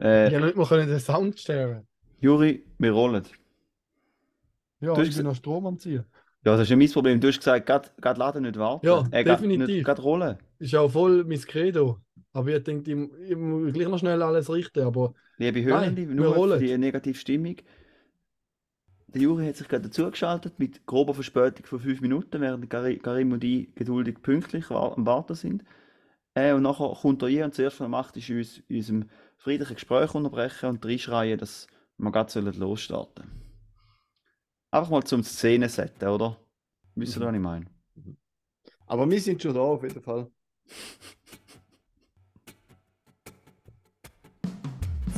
Äh, Ich nicht mal können den Sound stellen. Juri, wir rollen. Ja, Du hast ich bin noch Strom am Ziehen. Ja, das ist ja mein Problem. Du hast gesagt, gerade laden nicht warten. Ja, äh, definitiv. Nicht, gerade rollen. Ist auch voll mein Credo. Aber ich denke, ich, ich muss gleich noch schnell alles richten. Aber Liebe Hörende, wir nur rollen. die negative Stimmung. Der Juri hat sich gerade dazugeschaltet mit grober Verspätung von fünf Minuten, während Karim und ich geduldig pünktlich am Warten sind. Äh, und nachher kommt er hier und zuerst, was er macht, ist uns unserem friedlichen Gespräch unterbrechen und reinschreien, dass wir gerade sollen losstarten Einfach mal zum Szene setzen, oder? Wisst ihr, Mhm. was ich meine? Aber wir sind schon da, auf jeden Fall.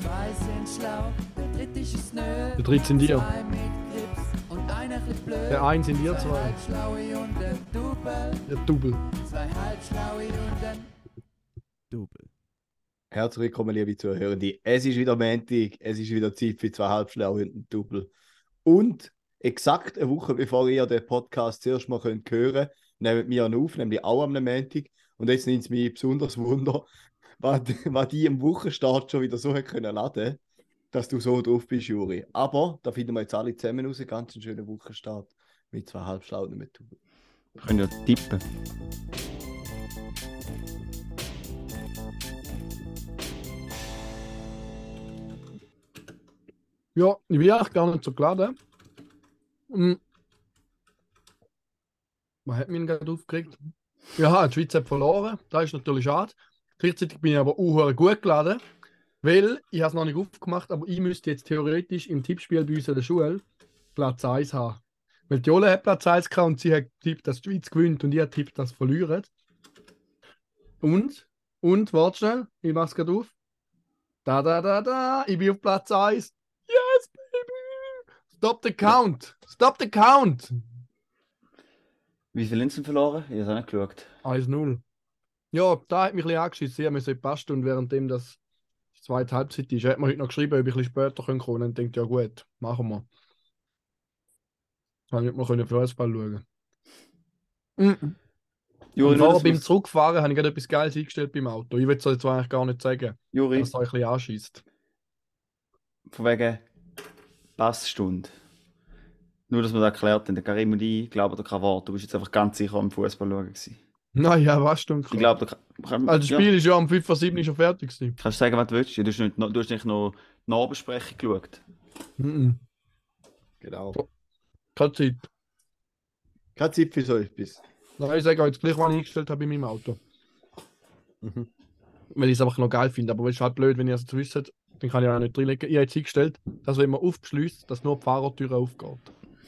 Zwei sind schlau, der dritte ist es nö. der dritte sind blöd. Der einen sind ihr zwei. Der Double. Zwei halbschlaue und ein Double. Herzlich willkommen, liebe Zuhörende. Es ist wieder Montag, es ist wieder Zeit für zwei Halbschlaue und ein Double. Und exakt eine Woche bevor ihr den Podcast zuerst mal hören könnt, nehmen wir ihn auf, nämlich auch am Montag. Und jetzt nimmt es mich besonders Wunder, was, was die im Wochenstart schon wieder so können laden dass du so drauf bist, Juri. Aber da finden wir jetzt alle zusammen raus. Ganz einen schönen Wochenstart mit zwei Halbschlauen und mit Double. Wir können ja tippen. Ja, ich bin eigentlich gar nicht so geladen. Hm. Was hat mich gerade aufgeregt? Ja, die Schweiz hat verloren. Das ist natürlich schade. Gleichzeitig bin ich aber auch gut geladen, weil ich habe es noch nicht aufgemacht, aber ich müsste jetzt theoretisch im Tippspiel bei uns in der Schule Platz 1 haben. Weil die Jola hat Platz 1 gehabt und sie hat tippt, dass die Schweiz gewinnt und ich habe tippt, dass sie verlieren. Und, und, warte schnell, ich mach's gerade auf. Da, da, da, da, ich bin auf Platz 1. Stop the count! Stop the count! Wie viel sind sie verloren? Ich habe es auch nicht geschaut. 1-0. Ja, da hat mich ein bisschen angeschissen. Ich musste ein paar Stunden, währenddem das die zweite Halbzeit ist. Hat mir heute noch geschrieben, ob ich ein bisschen später kommen kann. Und denkt ja gut, machen wir. Dann nicht mal können Fußball schauen. Mhm. Juri, Und nur, beim wir's- Zurückfahren habe ich gerade etwas Geiles eingestellt beim Auto. Ich will es jetzt eigentlich gar nicht sagen, Juri, dass es euch ein bisschen anschießt. von wegen Passstunde. Nur, dass wir das erklärt haben, der Karim und ich glauben da kein Wort. Du bist jetzt einfach ganz sicher am Fußball schauen. Gewesen. Naja, was stimmt. Ich glaube, da kann, Also das ja, Spiel ist ja am 5 vor 7 schon fertig gewesen. kannst du sagen, was du willst. Du hast nicht, du hast nicht noch die Nachbesprechung geschaut. Genau. Keine Zeit. Keine Zeit für so etwas. Nein, ich sage euch jetzt gleich, was ich eingestellt habe in meinem Auto. Mhm. Weil ich es einfach noch geil finde. Aber es ist halt blöd, wenn ihr es jetzt wisst, dann kann ich auch nicht reinlegen. Ich habe jetzt eingestellt, dass wenn man aufbeschließt, dass nur die Fahrertür aufgeht.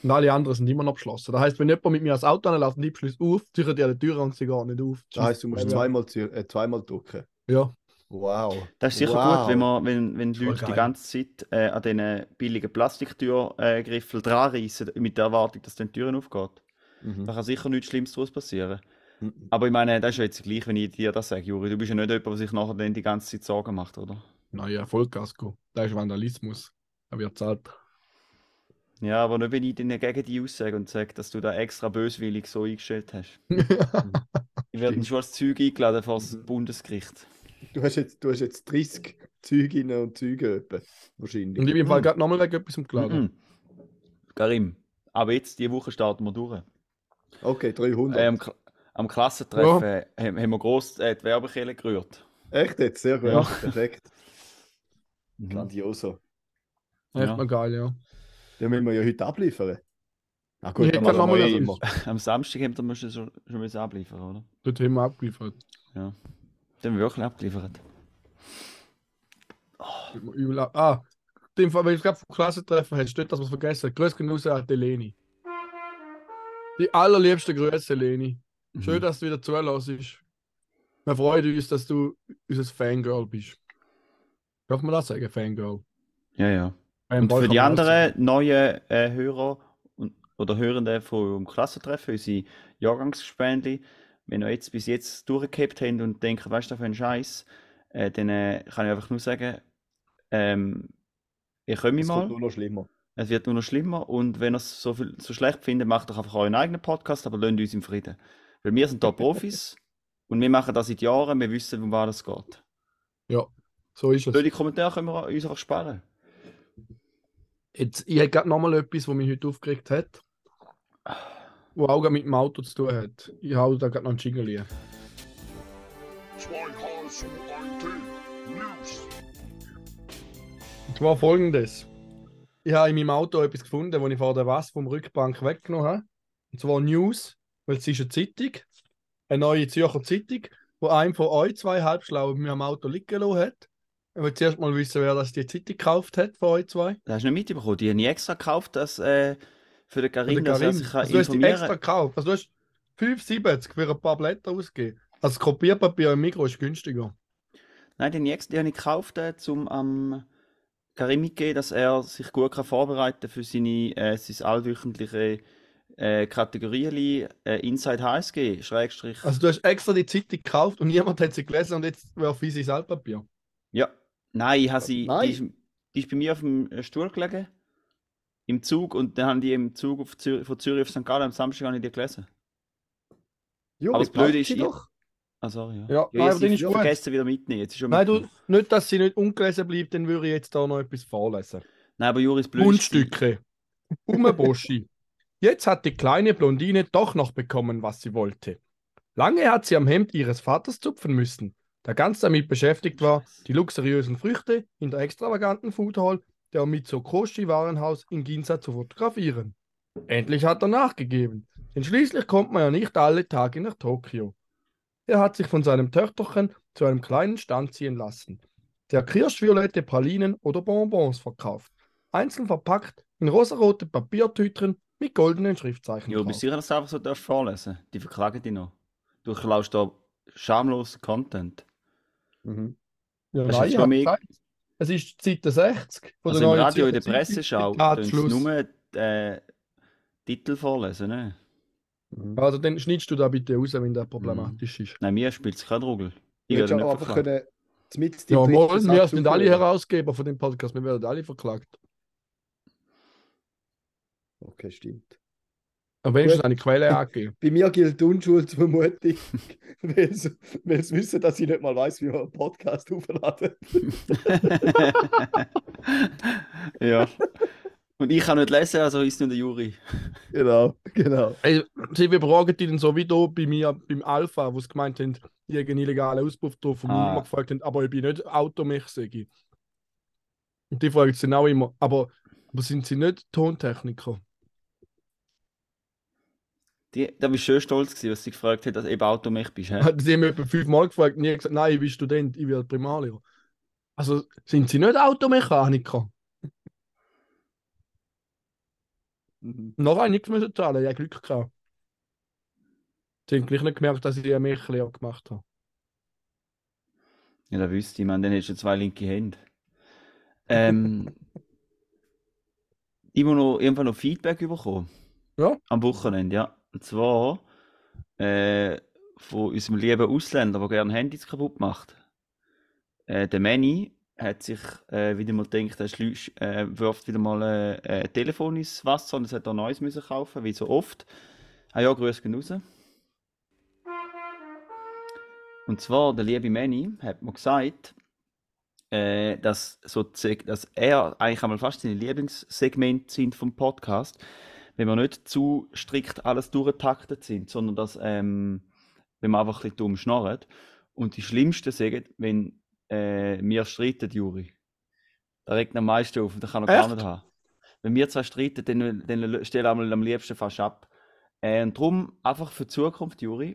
Und alle anderen sind immer noch beschlossen. Das heißt, wenn jemand mit mir ans Auto anlässt und ich beschließe auf, er die Tür und sie gar nicht auf. Das heisst, du musst Ja. zweimal, äh, zweimal drücken. Ja. Wow. Das ist sicher Wow. gut, wenn, man, wenn, wenn die Leute die geil. ganze Zeit äh, an diesen billigen Plastiktürgriffel dran reissen, mit der Erwartung, dass dann die Türen aufgeht. Mhm. Da kann sicher nichts Schlimmes daraus passieren. Mhm. Aber ich meine, das ist ja jetzt gleich, wenn ich dir das sage, Juri. Du bist ja nicht jemand, der sich nachher dann die ganze Zeit Sorgen macht, oder? Naja, Vollkasko. Das ist Vandalismus. Da wird zahlt. Ja, aber nicht, wenn ich dann gegen die aussage und sage, dass du da extra böswillig so eingestellt hast. Ich werde schon als Zeug eingeladen vor das Mhm. Bundesgericht. Du hast jetzt, du hast jetzt 30 Zeuginnen und Zeuge wahrscheinlich. Und ich bin im Fall gerade nochmal wegen etwas umgeladen. Mhm. Karim, aber jetzt, diese Woche starten wir durch. Okay, 300. Äh, am, Kla- am Klassentreffen äh, haben, haben wir gross äh, die Werbekelle gerührt. Echt jetzt? Sehr gut. Ja. Perfekt. Mhm. Grandioso. Echt Ja. noch geil, ja. Den müssen wir ja heute abliefern. Na gut, dann machen wir mal etwas. immer. Am Samstag haben wir schon, schon müssen abliefern, oder? Dort haben wir abgeliefert. Dann haben wir wirklich abgeliefert. Übel ab- Ah, dem Fall, wenn ich gerade vom Klassentreffen hast, steht, dass wir es vergessen. Grüß genug an die Leni. Die allerliebste Grüße, Leni. Schön, Mhm. dass du wieder zulässt. Wir freuen uns, dass du unser Fangirl bist. Darf man das sagen, Fangirl? Ja, ja. Und für die anderen neuen äh, Hörer und, oder Hörenden vom Klassentreffen, unsere Jahrgangsgespendli, wenn ihr jetzt bis jetzt durchgehabt habt und denkt, weißt du, für einen Scheiß, äh, dann äh, kann ich einfach nur sagen, ähm, ihr könnt mich Es mal. kommt nur noch schlimmer. Es wird nur noch schlimmer und wenn ihr es so, viel, so schlecht findet, macht doch einfach euren eigenen Podcast, aber lasst uns im Frieden. Weil wir sind da Profis und wir machen das seit Jahren, wir wissen, um was es geht. Ja. So ist es. Blöde Kommentare können wir uns auch sparen. Jetzt, ich habe gerade nochmal etwas, was mich heute aufgeregt hat. Was auch mit dem Auto zu tun hat. Ich hau da gerade noch einen Jingle. Zwei Hals und ein Tee. News. Und zwar folgendes. Ich habe in meinem Auto etwas gefunden, das ich vor der Was vom Rückbank weggenommen habe. Und zwar News, weil es ist eine Zeitung, eine neue Zürcher Zeitung, wo einem von euch zwei Halbschlauen bei mir am Auto liegen lassen hat. Ich will zuerst mal wissen, wer das die Zeitung gekauft hat von euch zwei. Das hast du nicht mitbekommen. Die habe ich extra gekauft, dass äh, für den Karim, der dass er Karim. sich kann Also du hast die informieren extra gekauft. Also du hast 5,70 für ein paar Blätter ausgegeben. Also das Kopierpapier im Mikro ist günstiger. Nein, den extra die habe ich gekauft, äh, um am Karim mitzugeben, dass er sich gut kann vorbereiten für seine, äh, sein allwöchentliche äh, Kategorien äh, Inside HSG, Schrägstrich. Also du hast extra die Zeitung gekauft und niemand hat sie gelesen und jetzt werfe ich sie ins Altpapier. Ja. Nein, ich habe sie, Nein. Die, ist, die ist bei mir auf dem äh, Stuhl gelegen, im Zug, und dann haben die im Zug Zür von Zürich auf St. Gallen am Samstag habe ich die gelesen. Juri, Aber das Blöde ist, ich- doch. Ah, sorry, ja. Ja, nein, aber ist gut. vergessen wieder mitnehmen. Jetzt ist schon Nein, du, nicht, dass sie nicht ungelesen bleibt, dann würde ich jetzt da noch etwas vorlesen. Nein, aber Juris Blöd. Mundstücke. Umeboschi. Jetzt hat die kleine Blondine doch noch bekommen, was sie wollte. Lange hat sie am Hemd ihres Vaters zupfen müssen, der ganz damit beschäftigt war, die luxuriösen Früchte in der extravaganten Food Hall der Mitsukoshi-Warenhaus in Ginza zu fotografieren. Endlich hat er nachgegeben, denn schließlich kommt man ja nicht alle Tage nach Tokio. Er hat sich von seinem Töchterchen zu einem kleinen Stand ziehen lassen, der kirschviolette Pralinen oder Bonbons verkauft, einzeln verpackt in rosarote Papiertüten mit goldenen Schriftzeichen Ja, drauf. bist du sicher, dass du einfach so vorlesen Die verklagen dich noch. Du klaust da schamlosen Content. Mhm. Ja, nein, ich mal hab mehr- gesagt, es ist Seite 60 von Also der im neuen Radio, in der. Presseschau, nur äh, Titel vorlesen, ne? Mhm. Also dann schneidest du da bitte raus, wenn der problematisch ist. Nein, mir spielt es kein Rugel. Ich werde nicht einfach können, mit Ja, mal, wir sind alle Herausgeber von dem Podcast, wir werden alle verklagt. Okay, stimmt. Aber wenigstens eine Quelle angegeben. Bei mir gilt die Unschuldsvermutung, weil sie, weil sie wissen, dass ich nicht mal weiß, wie man einen Podcast aufladen. ja. Und ich kann nicht lesen, also ist nur der Juri. Genau, genau. Ey, sie befragen die dann so wie da bei mir beim Alpha, wo sie gemeint haben, ich habe einen illegalen Auspuff drauf und Ah. immer gefragt haben, aber ich bin nicht Automech, sage. Und die fragen sie dann auch immer, aber, aber sind sie nicht Tontechniker? Die, da bist du schön stolz gewesen, was sie gefragt hat, dass du eben Automech bist. Hat sie haben etwa fünfmal gefragt und ich habe gesagt, nein, ich bin Student, ich werde Primarlehrer. Also sind sie nicht Automechaniker? Mhm. Noch ich nichts müssen zahlen, ich habe Glück gehabt. Sie haben gleich nicht gemerkt, dass ich eine Mechlehre gemacht habe. Ja, da wüsste ich, man, dann hättest du zwei linke Hände. Ähm, immer noch, irgendwann noch Feedback bekommen. Ja. Am Wochenende, ja. Und zwar äh, von unserem lieben Ausländer, der gerne Handys kaputt macht. Äh, der Manny hat sich äh, wieder mal gedacht, er schlü- äh, wirft wieder mal äh, ein Telefon ins Wasser und es hat er neues müssen kaufen, wie so oft. Ah ja, grüß gehen raus. Und zwar, der liebe Manny hat mir gesagt, äh, dass, so, dass er eigentlich einmal fast seine Lieblingssegmente sind vom Podcast, wenn wir nicht zu strikt alles durchgetaktet sind, sondern dass, ähm, wenn wir einfach ein bisschen dumm schnarren. Und die schlimmsten sagen, wenn äh, wir streiten, Juri. Da regt am meisten auf und da kann er gar nicht haben. Wenn wir zwei streiten, dann, dann stellen wir am liebsten fast ab. Äh, und darum, einfach für die Zukunft, Juri,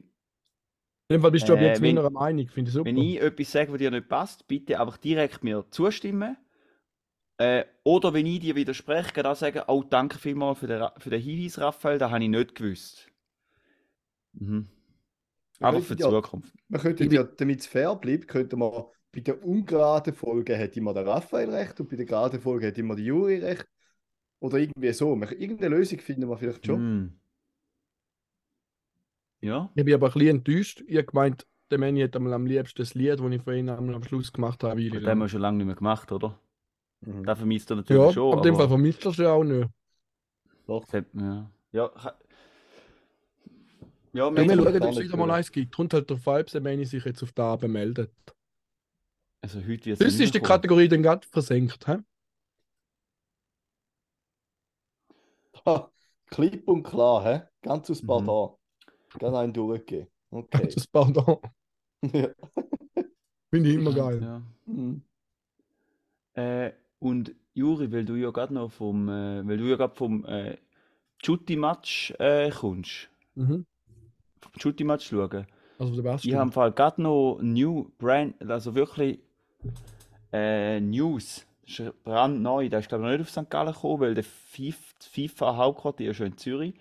In dem Fall bist du aber Äh, jetzt wenn- meiner Meinung, finde ich super. wenn ich etwas sage, was dir nicht passt, bitte einfach direkt mir zustimmen. Äh, oder wenn ich dir widerspreche, dann sagen, oh, danke vielmals für den, für den Hinweis, Raphael, das habe ich nicht gewusst. Mhm. Einfach für die Ja. Zukunft. Man könnte ja, damit es fair bleibt, könnte man bei der ungeraden Folge hat immer der Raphael recht und bei der geraden Folge hat immer der Juri recht. Oder irgendwie so. Man- Irgendeine Lösung finden wir vielleicht schon. Mhm. Ja, Ich bin aber ein bisschen enttäuscht. Ich habe gemeint, der Manny hat am liebsten das Lied, das ich von ihnen einmal am Schluss gemacht habe. das haben wir schon lange nicht mehr gemacht, oder? Mhm. Das vermisst er natürlich Ja, schon. auf dem Fall aber vermisst er es ja auch nicht. Doch. das hat- ja. Ja, ja, Ja, wir schauen, ob es wieder mal eins gibt. Kommt halt darauf an, ob der Manny sich jetzt auf den Abend meldet. Also heute wird Das ist die Kategorie dann gerade versenkt. He? Ha, Klipp und klar, hä? Ganz aus Mhm. Pardon. Ganz einen durchgehen. Okay. Das Pardon. Ja. Finde ich immer geil. Ja. Mhm. Äh, und Juri, weil du ja gerade noch vom, äh, weil du ja gerade vom äh, Chutti-Match äh, kommst, Mhm. vom Chutti-Match schauen. Also der beste. Ich habe im Fall gerade noch New Brand, also wirklich äh, News. Das ist brandneu. Der ist glaube ich noch nicht auf St. Gallen gekommen, weil der FIFA, Hauptquartier ist schon in Zürich.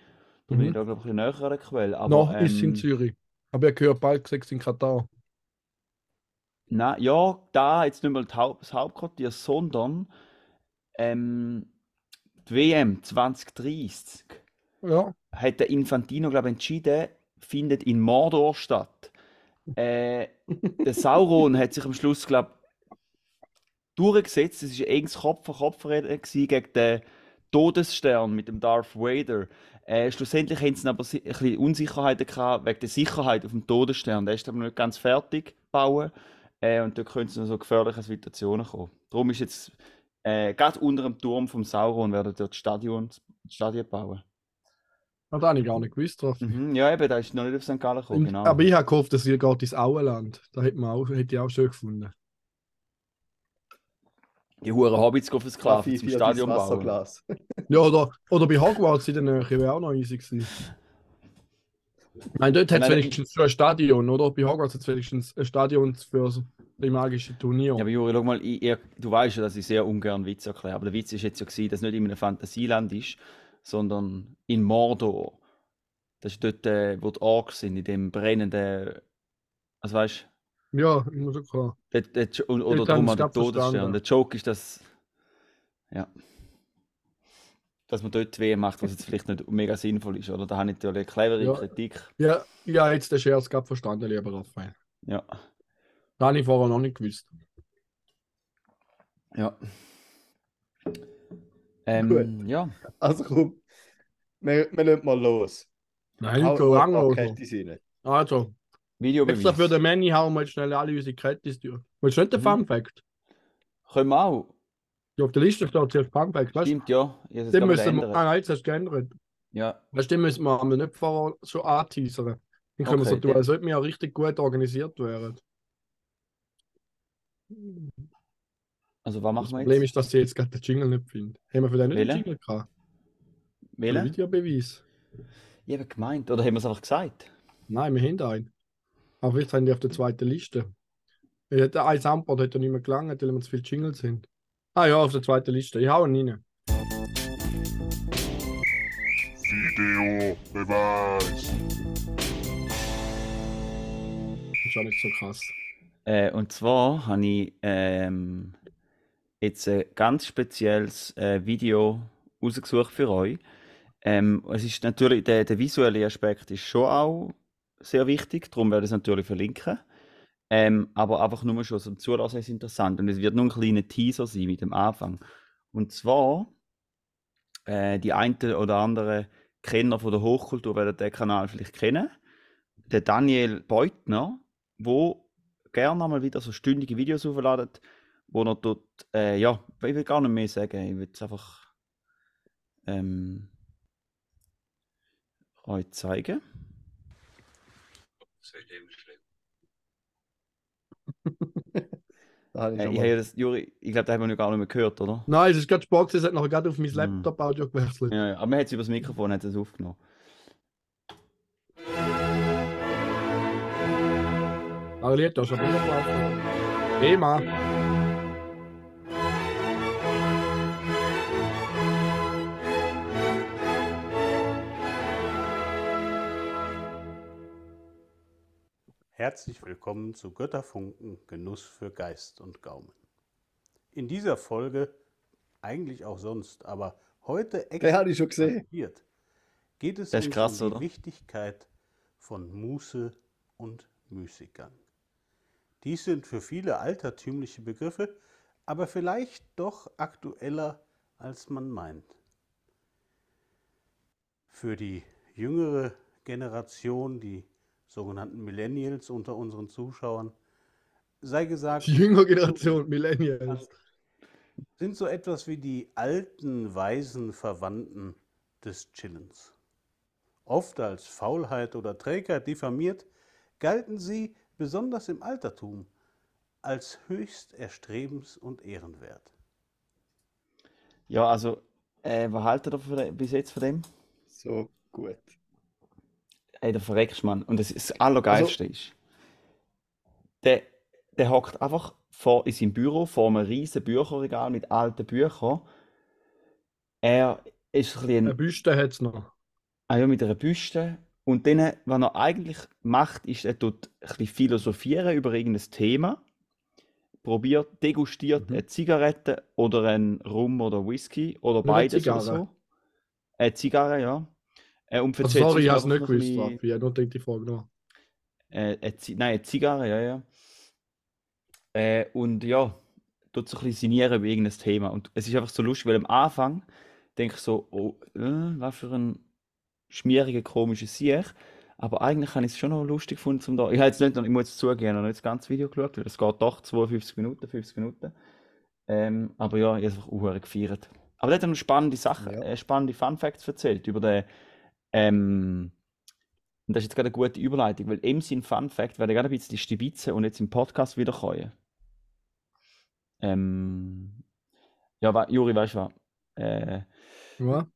Da bin Mhm. ich da glaube ich ein bisschen näher an der Quelle. Aber, Noch ist in ähm, Zürich. Aber er gehört bald gesagt in Katar. Nein, ja, da jetzt nicht mal das Haupt- das Hauptquartier, sondern ähm, die WM 2030 Ja. hat der Infantino, glaube ich, entschieden, findet in Mordor statt. Äh, der Sauron hat sich am Schluss, glaube durchgesetzt. Es war ein enges Kopf-an-Kopf-Rennen gewesen gegen den Todesstern mit dem Darth Vader. Äh, schlussendlich haben sie aber ein bisschen Unsicherheiten gehabt wegen der Sicherheit auf dem Todesstern. Der ist aber noch nicht ganz fertig gebaut. Äh, und da können sie noch so gefährliche Situationen kommen. Darum ist jetzt äh, gerade unter dem Turm vom Sauron werden dort Stadion, Stadien bauen. Das habe ich gar nicht gewusst. drauf. Mhm, ja, eben, da ist noch nicht auf St. Gallen gekommen, genau. Aber ich habe gehofft, dass ihr geht ins Auenland. Da hätte, man auch, hätte ich auch schön gefunden. Die Huren Hobbits gehen versklaven Kaffee zum das Stadion bauen. Ja, oder, oder bei Hogwarts in der Nähe wäre auch noch easy gewesen. Nein, dort hat es wenigstens schon ein Stadion, oder? Bei Hogwarts hat es wenigstens ein Stadion für das magische Turnier. Ja, aber Juri, schau mal, ich, ich, du weißt ja, dass ich sehr ungern Witze erkläre, aber der Witz ist jetzt ja gewesen, dass es nicht in einem Fantasieland ist, sondern in Mordor. Das ist dort, äh, wo die Orks sind, in dem brennenden, also weißt Ja, immer so klar. du, der, Jo- oder drum es gerade Todesstern. Der Joke ist, dass, ja, dass man dort weh macht, was jetzt vielleicht nicht mega sinnvoll ist, oder? Da habe ich natürlich eine clevere Ja. Kritik. Ja, ja, jetzt den Scherz gerade verstanden, lieber Raphael. Ja, Das habe ich vorher noch nicht gewusst. ja. Ähm, ja. Also komm, wir, wir lassen mal los. Nein, Hau- so hau lange ein paar oder? Kettis rein. Also, Videobeweis. extra für den Manny hauen wir jetzt schnell alle unsere Kredits durch. Willst du nicht den Mhm. Fun Fact? Können wir auch. Ja, auf der Liste steht zuerst Fact, weißt du? Stimmt, ja. Ich Den müssen wir, ah, nein, jetzt hast du geändert. Ja, Weißt du, den müssen wir aber nicht vorher schon anteasern. Dann können wir so Okay, tun, als ob wir ja richtig gut organisiert wären. also was Das machen wir Problem jetzt? ist, dass ich jetzt gerade den Jingle nicht finde. Haben wir für den nicht den Welchen? Jingle gehabt? Den Wählen? Videobeweis. Ich habe gemeint. Oder haben wir es einfach gesagt? Nein, wir haben einen. Aber vielleicht haben die auf der zweiten Liste. Ein Soundboard hätte nicht mehr gelangt, weil wir zu viele Jingles sind. Ah ja, auf der zweiten Liste. Ich hau ihn rein. Videobeweis. Das ist auch nicht so krass. Äh, und zwar habe ich ähm, jetzt ein ganz spezielles äh, Video rausgesucht für euch. Ähm, es ist natürlich, der, der visuelle Aspekt ist schon auch sehr wichtig, darum werde ich es natürlich verlinken. Ähm, aber einfach nur schon zum Zulassen ist interessant. Und es wird nur ein kleiner Teaser sein mit dem Anfang. Und zwar, äh, die einen oder anderen Kenner von der Hochkultur werden den Kanal vielleicht kennen. Der Daniel Beutner, wo gerne mal wieder so stündige Videos aufladet, wo er dort, äh, ja, ich will gar nicht mehr sagen, ich will es einfach ähm, euch zeigen. Da ich Äh, schon ich ja das, Juri, ich glaube, da haben wir noch gar nicht mehr gehört, oder? Nein, es ist gerade Sport, es hat nachher gerade auf mein Hm. Laptop-Audio gewechselt. Ja, ja, aber man hat es über das Mikrofon hat es aufgenommen. Aber Lied, da ist schon wieder gelaufen. Thema. Herzlich willkommen zu Götterfunken Genuss für Geist und Gaumen. In dieser Folge, eigentlich auch sonst, aber heute konzentriert, geht es uns krass, um die oder? Wichtigkeit von Muße und Müßiggang. Dies sind für viele altertümliche Begriffe, aber vielleicht doch aktueller, als man meint. Für die jüngere Generation, die sogenannten Millennials unter unseren Zuschauern, sei gesagt, Die jüngere Generation, Millennials. sind so etwas wie die alten, weisen Verwandten des Chillens. Oft als Faulheit oder Trägheit diffamiert, galten sie, besonders im Altertum, als höchst erstrebens- und ehrenwert. Ja, also, äh, was haltet ihr bis jetzt von dem? So gut. Ey, der verreckst, Mann. Und das, ist das Allergeilste ist, der, der hockt einfach vor, in seinem Büro vor einem riesen Bücherregal mit alten Büchern. Er ist ein bisschen Eine ein, Büste hat es noch. ah ja, mit einer Büste. Und dann, was er eigentlich macht, ist, er tut ein bisschen philosophieren über irgendein Thema, probiert, degustiert Mhm. eine Zigarette oder einen Rum oder Whisky oder Nur eine beides oder Zigarre. so. Eine Zigarre, ja. Äh, und Also erzählt sorry, ich habe es nicht noch gewusst, bisschen-. Ich habe nur gedacht, die Frage noch. Äh, eine nein, eine Zigarre, ja, ja. Äh, und ja, tut so ein bisschen sinnieren über irgendein Thema. Und es ist einfach so lustig, weil am Anfang denke ich so, oh, äh, was für ein schmieriger, komischer Sieg. Aber eigentlich habe ich es schon noch lustig gefunden zum da. Ich habe jetzt nicht, noch- ich muss jetzt zugeben, noch nicht das ganze Video geschaut, weil es geht doch 52 Minuten, 50 Minuten. Ähm, aber ja, ich habe es einfach gefeiert. Aber der hat dann spannende Sachen, Ja. äh, spannende Fun Facts erzählt über den, ähm, und das ist jetzt gerade eine gute Überleitung, weil ihm sein Fun Fact werde gerade ein bisschen stibitzen und jetzt im Podcast wiederkommen. Ähm, ja, Juri, weißt du was? Äh, Ja.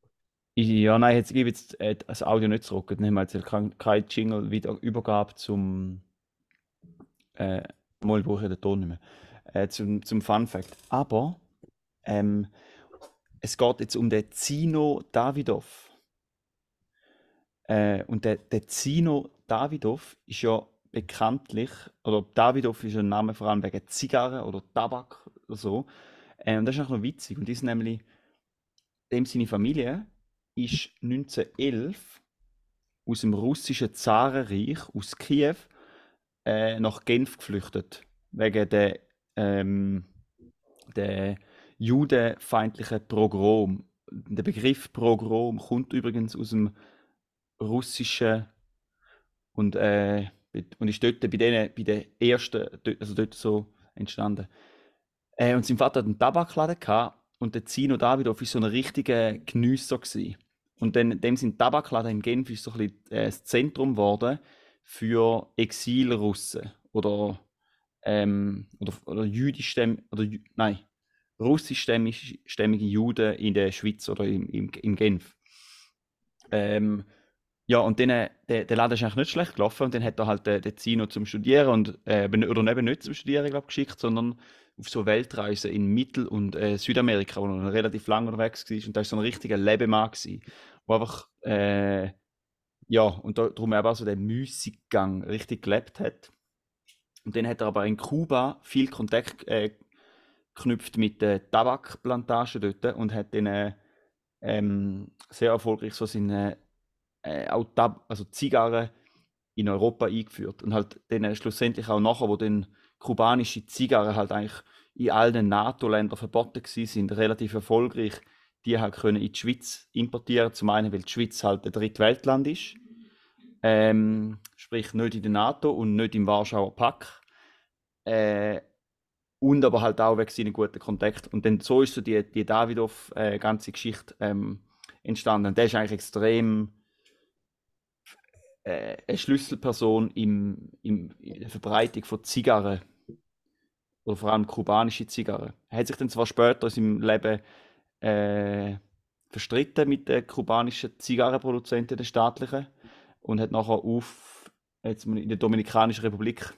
ich, ja, nein, jetzt gebe ich jetzt äh, das Audio nicht zurück. Dann haben wir jetzt kein, kein Jingle wieder Übergabe zum. Äh, mal brauche ich den Ton nicht mehr. Äh, zum, zum Fun Fact. Aber ähm, es geht jetzt um den Zino Davidov. Äh, und der, der Zino Davidov ist ja bekanntlich, oder Davidov ist ein Name vor allem wegen Zigarren oder Tabak oder so. Äh, und das ist auch noch witzig. Und das ist nämlich, dem seine Familie ist 1911 aus dem russischen Zarenreich, aus Kiew, äh, nach Genf geflüchtet. Wegen der, ähm, der judenfeindlichen Pogrom. Der Begriff Pogrom kommt übrigens aus dem russischen und, äh, und ist dort bei denen, bei den ersten, also dort so entstanden. Äh, und sein Vater hat einen Tabakladen gehabt und der Zino Davidov war so ein richtiger Geniesser. Gewesen. Und dann, dem sind Tabakladen in Genf ist so ein bisschen äh, das Zentrum geworden für Exilrussen oder, ähm, oder, oder jüdischstämmige, oder nein, russischstämmige Juden in der Schweiz oder im, im, in Genf. Ähm, ja, und dann, äh, der, der Laden ist eigentlich nicht schlecht gelaufen und dann hat er halt den, den Zino zum Studieren und, äh, oder eben nicht zum Studieren, glaub, geschickt, sondern auf so Weltreisen in Mittel- und äh, Südamerika, wo er relativ lange unterwegs war. Und da war so ein richtiger Lebemann, gewesen, wo einfach, äh, ja, und da, darum eben auch so den Müßiggang richtig gelebt hat. Und dann hat er aber in Kuba viel Kontakt äh, geknüpft mit den Tabakplantagen dort und hat dann äh, ähm, sehr erfolgreich so seine äh, auch Tab also Zigarren in Europa eingeführt und halt dann äh, schlussendlich auch nachher, wo dann kubanische Zigarren halt eigentlich in allen NATO-Ländern verboten gewesen sind, relativ erfolgreich, die halt können in die Schweiz importieren. Zum einen, weil die Schweiz halt ein Drittweltland ist, ähm, sprich nicht in der NATO und nicht im Warschauer Pakt. Äh, und aber halt auch wegen seinen guten Kontakt. Und dann so ist so die, die Davidoff äh, ganze Geschichte ähm, entstanden. Und der ist eigentlich extrem äh, eine Schlüsselperson im, im, in der Verbreitung von Zigarren. Oder vor allem kubanische Zigarren. Er hat sich dann zwar später in seinem Leben äh, verstritten mit den kubanischen Zigarrenproduzenten, den staatlichen, und hat nachher auf jetzt in der Dominikanischen Republik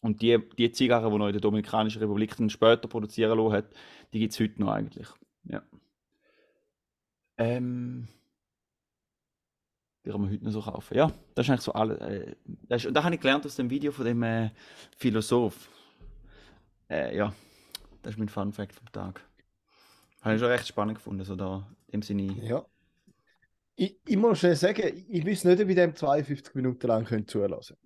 und die, die Zigarren, die er in der Dominikanischen Republik dann später produzieren lassen hat, die gibt es heute noch eigentlich. Ja. Ähm, die kann man heute noch so kaufen. Ja, das ist eigentlich so alles. Äh, das ist, und da habe ich gelernt aus dem Video von dem äh, Philosoph. Äh, ja, das ist mein Fun Fact vom Tag. Habe ich schon recht spannend gefunden, so da dem Sinne. Ja. Ich, ich muss schnell sagen, ich weiß nicht, ob ich dem 52 Minuten lang könnt zulassen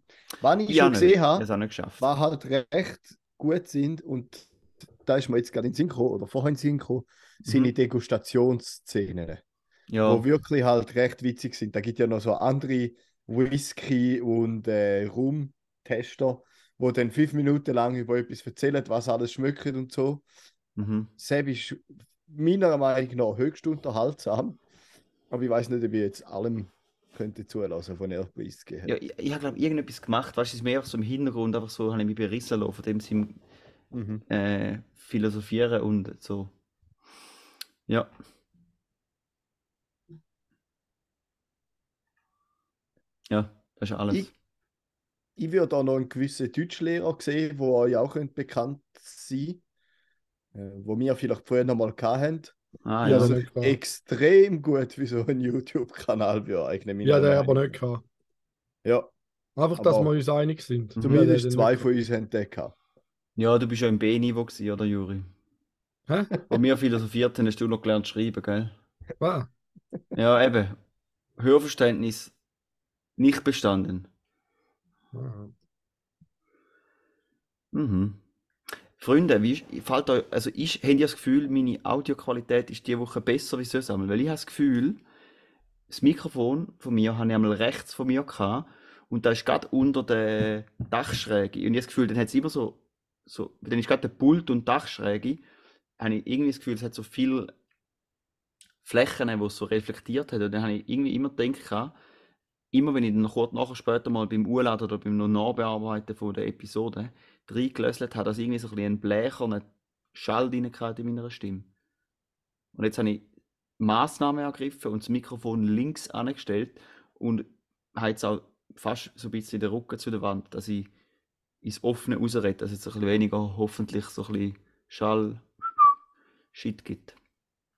Wann ich Ich auch schon gesehen Ich habe was halt recht gut sind und da ist mir jetzt gerade in den Sinn gekommen, oder vorhin in den Sinn gekommen, sind Mhm. die Degustationsszenen, Ja, wo wirklich halt recht witzig sind. Da gibt ja noch so andere Whisky- und äh, Rum-Tester, wo dann fünf Minuten lang über etwas erzählen, was alles schmeckt und so. Mhm. Sepp ist meiner Meinung nach höchst unterhaltsam. Aber ich weiß nicht, ob ich jetzt allem könnte zulassen von er preisgeben. Ja, ich, ich habe glaube irgendetwas gemacht, es ist mehr so im Hintergrund, einfach so, habe ich mich berissen lassen, von dem sie Mhm. äh, philosophieren und so. Ja. Ja, das ist alles. Ich, ich würde da noch einen gewissen Deutschlehrer sehen, wo euch auch könnte bekannt sein äh, wo wir vielleicht vorher noch mal hatten. ah, Ja. Also extrem gut für so einen YouTube-Kanal bei euch. nämlich Ja, der aber nicht gehabt. Ja, Einfach, dass wir uns einig sind. Mhm. zumindest zwei von uns haben den gehabt. ja, du bist ja im B-Niveau gewesen, oder Juri? Hä? Wo wir philosophiert haben, hast du noch gelernt zu schreiben, gell? Ah, Ja, eben. Hörverständnis nicht bestanden. ah. Mhm. Freunde, wie fällt euch, also ich habe das Gefühl, meine Audioqualität ist diese Woche besser wie sonst einmal, weil ich habe das Gefühl, das Mikrofon von mir habe ich einmal rechts von mir gehabt und da ist gerade unter der Dachschräge und ich habe das Gefühl, dann hat es immer so, so, dann ist gerade der Pult und Dachschräge, habe ich irgendwie das Gefühl, es hat so viel Flächen, wo es so reflektiert hat und dann habe ich irgendwie immer gedacht, immer wenn ich dann kurz nachher später mal beim Urladen oder beim Nachbearbeiten von der Episode reingelöselt habe, dass irgendwie so ein bisschen ein Schall in meiner Stimme. Und jetzt habe ich Maßnahmen ergriffen und das Mikrofon links angestellt und habe jetzt auch fast so ein bisschen den Rücken zu der Wand, dass ich ins Offene rausrede, dass es jetzt ein bisschen weniger hoffentlich so ein bisschen Schall Shit gibt.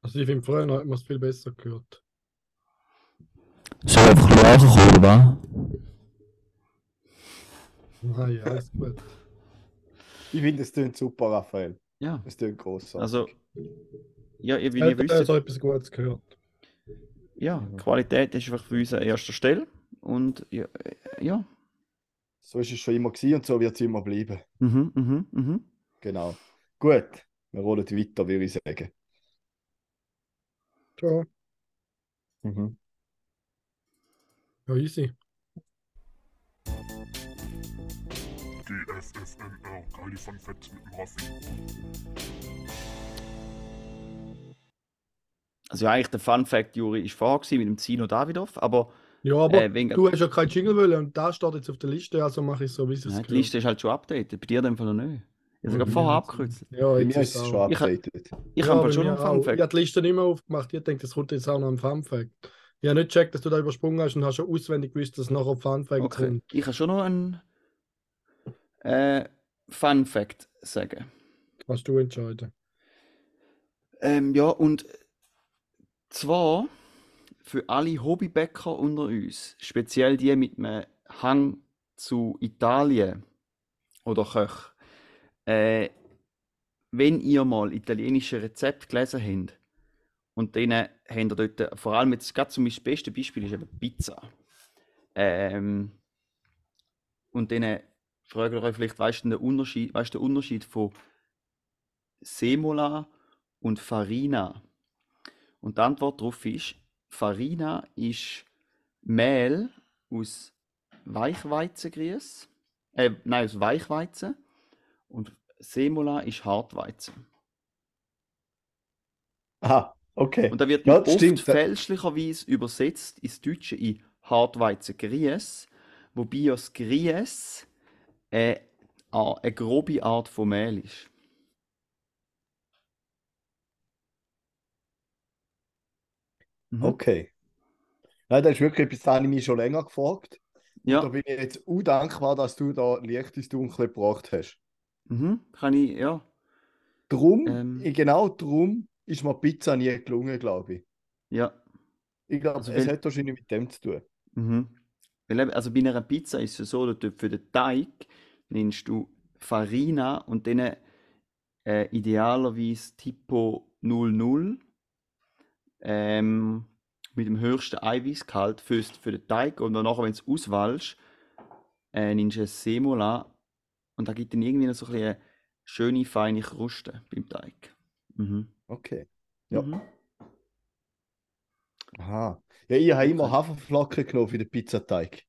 Also ich finde, früher hat man es viel besser gehört. Soll einfach nachkommen, oder Nein, alles gut. Ich finde, es klingt super, Raphael. Ja, Es klingt großartig. also, ja, ihr- wie ihr wisst, so etwas Gutes gehört? ja, Qualität ist einfach für uns an erster Stelle. Und ja, ja. So ist es schon immer gewesen und so wird es immer bleiben. Mhm, mhm, mhm. Genau. Gut, wir rollen weiter, würde ich sagen. Ja, Mhm. Ja easy. GFFNR, geile Fun Facts mit dem Raffi. Also ja, eigentlich der Fun Fact, Juri, ist vorher gewesen mit dem Zino Davidov, aber Ja, aber äh, wegen, du hast ja keinen Jingle wollen und da steht jetzt auf der Liste, also mache ich so, wie es Nein, die. Liste ist halt schon updated, bei dir dem Fall noch nicht. Ich habe Ja, sogar vorher abgekürzt. Ja, Bei jetzt mir ist es schon Ich updated. Ich Ja, habe schon einen. Fun Ich habe Fact. die Liste nicht mehr aufgemacht. Ich denke, das kommt jetzt auch noch ein Fun Fact. Ich habe nicht gecheckt, dass du da übersprungen hast und hast schon auswendig gewusst, dass nachher Fun Fact Okay. kommt. Ich habe schon noch einen äh, Fun Fact sagen. Kannst du entscheiden. Ähm, ja, und zwar für alle Hobbybäcker unter uns, speziell die mit einem Hang zu Italien oder Köch, äh, wenn ihr mal italienische Rezepte gelesen habt und denen habt ihr dort, vor allem jetzt gerade zum Beispiel, das beste Beispiel ist eben Pizza. Ähm, und denen fragt ihr euch vielleicht, weißt du den Unterschied, weißt du den Unterschied von Semola und Farina? Und die Antwort darauf ist, Farina ist Mehl aus Weichweizengrieß, äh, nein, aus Weichweizen und Semola ist Hartweizen. Aha, okay. Und da wird Ja, oft das stimmt. fälschlicherweise übersetzt ins Deutsche in Hartweizen-Grieß, wobei ja das Grieß äh, a- eine grobe Art von Mehl ist. Mhm. Okay. Nein, das ist wirklich etwas, das habe ich mich schon länger gefragt. Da Ja, bin ich jetzt auch dankbar, dass du da Licht ins Dunkle gebracht hast. mhm. kann ich, ja. Drum, Ähm. genau drum ist mir Pizza nie gelungen, glaube ich. Ja. Ich glaube, Also es wenn- hat wahrscheinlich mit dem zu tun. Mhm. Weil also bei einer Pizza ist es so, dass du für den Teig nimmst du Farina und dann äh, idealerweise Tipo 00 ähm, mit dem höchsten Eiweißgehalt fürs, für den Teig und dann nachher, wenn du es auswählst, äh, nimmst du ein Semola und da gibt dann irgendwie noch so eine schöne, feine Kruste beim Teig. Mhm. Okay. Ja. Mhm. Aha. Ja, ich habe immer. Haferflocken genommen für den Pizzateig.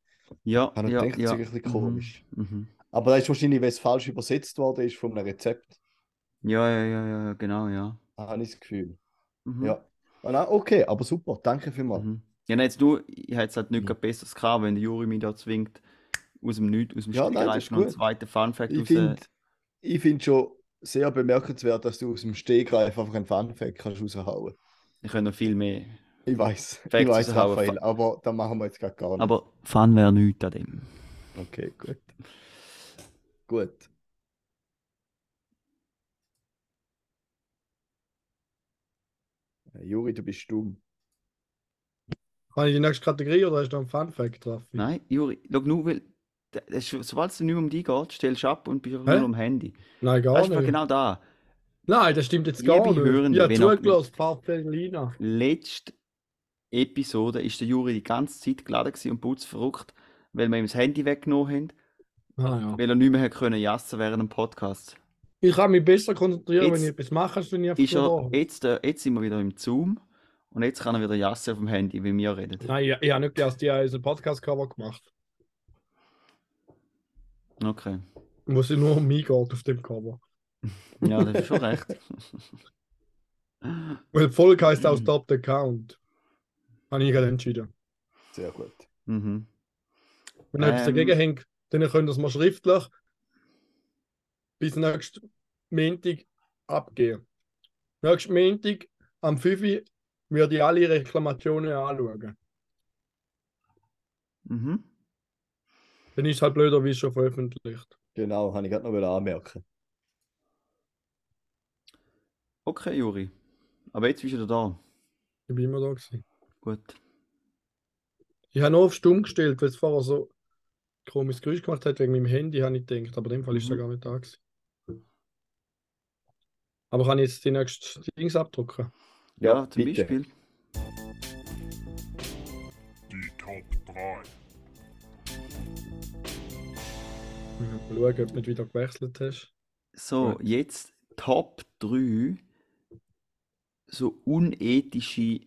Ja, Habe ich ja, gedacht, das ja. ist ein bisschen Mhm. komisch. Mhm. Aber das ist wahrscheinlich, weil es falsch übersetzt worden ist von einem Rezept. Ja, ja, ja, ja, genau, ja. Da habe ich das Gefühl. Mhm. Ja. Ah, okay, aber super, danke vielmals. Mhm. Ja, nein, jetzt du, ich hätte es halt nicht gerade besseres gehabt, wenn der Juri mich da zwingt, aus dem Nichts, aus dem Ja, das Stegreif noch einen zweiten Funfact Ich raus. finde ich find schon sehr bemerkenswert, dass du aus dem Stegreif einfach einen Funfact kannst raushauen. Ich könnte noch viel mehr. Ich weiß, ich weiß. Raphael, aber da machen wir jetzt gerade gar nicht. Aber Fun wäre nichts an dem. Okay, gut. Gut. Äh, Juri, du bist stumm. Habe ich die nächste Kategorie oder hast du noch einen Fun-Fact drauf? Nein, Juri, schau nur, weil sobald es nicht mehr um dich geht, stellst du ab und bist nur am Handy. Nein, gar Weißt nicht. genau da. Nein, das stimmt jetzt gar nicht. Hörende, ich habe auch- zugelassen, Pfarrfellina. Letzte Episode ist der Juri die ganze Zeit geladen und putzverrückt, weil wir ihm das Handy weggenommen haben, Ah, ja. weil er nicht mehr hat können jassen während dem Podcast. Ich kann mich besser konzentrieren, Jetzt wenn ich etwas mache, als wenn ich Ist er, jetzt, äh, jetzt sind wir wieder im Zoom und jetzt kann er wieder jassen auf dem Handy, wie wir reden. Nein, ich, ich habe nicht erst die unseren Podcast-Cover gemacht. Okay. Wo es nur um mich geht auf dem Cover. Ja, das ist schon recht. Weil die Folge heisst auch Stop the Count. Habe ich gerade entschieden. Sehr gut. mhm. Wenn ihr etwas Ähm. dagegen hängt, dann könnt ihr es mal schriftlich bis nächsten Montag abgeben. Nächsten Montag am 5 Uhr werde ich alle Reklamationen anschauen. Mhm. Dann ist es halt blöder, wie es schon veröffentlicht. Genau, habe ich gerade noch anmerken. Okay, Juri. Aber jetzt bist du da. Ich bin immer da gewesen. Gut. Ich habe nur auf Stumm gestellt, weil es vorher so ein komisches Geräusch gemacht hat wegen meinem Handy, habe ich gedacht. Aber in dem Fall ist er Mhm. gar nicht da gewesen. Aber kann ich jetzt die nächsten Dings abdrucken? Ja, zum bitte. Beispiel. Schauen, ob du nicht wieder gewechselt hast. So, jetzt Top 3 so unethische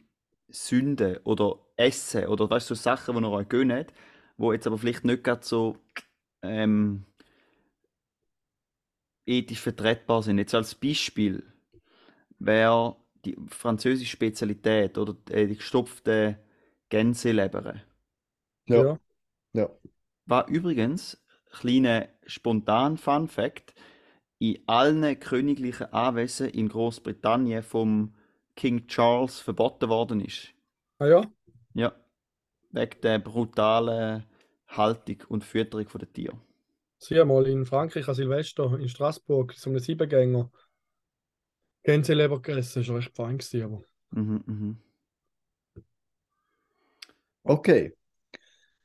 Sünden oder Essen oder weißt du, so Sachen, die ihr euch gönnt, wo jetzt aber vielleicht nicht gerade so ähm, ethisch vertretbar sind. Jetzt als Beispiel wäre die französische Spezialität oder äh, die gestopfte Gänseleber. Ja. Ja. War übrigens, kleiner spontan Fun Fact, in allen königlichen Anwesen in Großbritannien vom King Charles verboten worden ist. Ah ja? Ja, wegen der brutalen Haltung und Fütterung der Tiere. Sie mal in Frankreich an Silvester in Straßburg, so eine Siebengänger. Gänseleber gegessen, ist recht fein gewesen, aber. Mhm, mhm. Okay.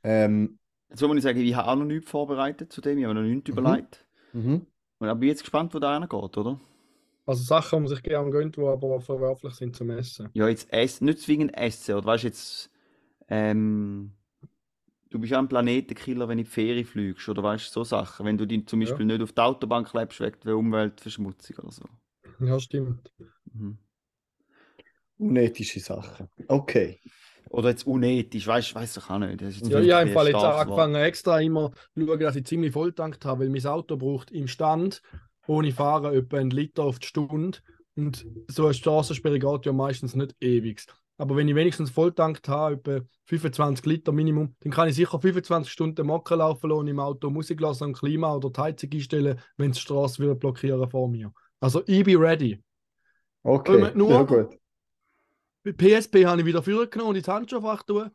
Ähm, Jetzt muss ich sagen, ich habe auch noch nichts vorbereitet zu dem, ich habe noch nichts Mhm. überlegt. mhm. Und ich bin jetzt gespannt, wo da geht, oder? Also Sachen, die man sich gerne gönnt, die aber verwerflich sind zum Essen. Ja, jetzt essen, nicht zwingend essen, oder weißt du jetzt, ähm, du bist ja ein Planetenkiller, wenn du in die Ferien fliegst, oder weißt du, so Sachen, wenn du dich zum Ja. Beispiel nicht auf die Autobahn klebst wegen der Umweltverschmutzung oder so. Ja, stimmt. Mhm. Unethische Sachen. Okay. Oder jetzt unethisch, weißt du, weiß doch auch nicht. Ja, ich habe ein im Fall jetzt auch angefangen, extra immer zu schauen, dass ich ziemlich volltankt habe, weil mein Auto braucht im Stand, ohne Fahren, etwa einen Liter auf die Stunde. Und so eine Straßensperre geht ja meistens nicht ewig. Aber wenn ich wenigstens volltankt habe, etwa 25 Liter Minimum, dann kann ich sicher 25 Stunden Mocken laufen lassen und im Auto Musik lassen, Klima oder die Heizung einstellen, wenn die Straße wieder blockieren vor mir. Also ich bin ready. Okay. Nur- nur- ja, gut. Bei PSP habe ich wieder vorgenommen und ins Handschuhfach tun.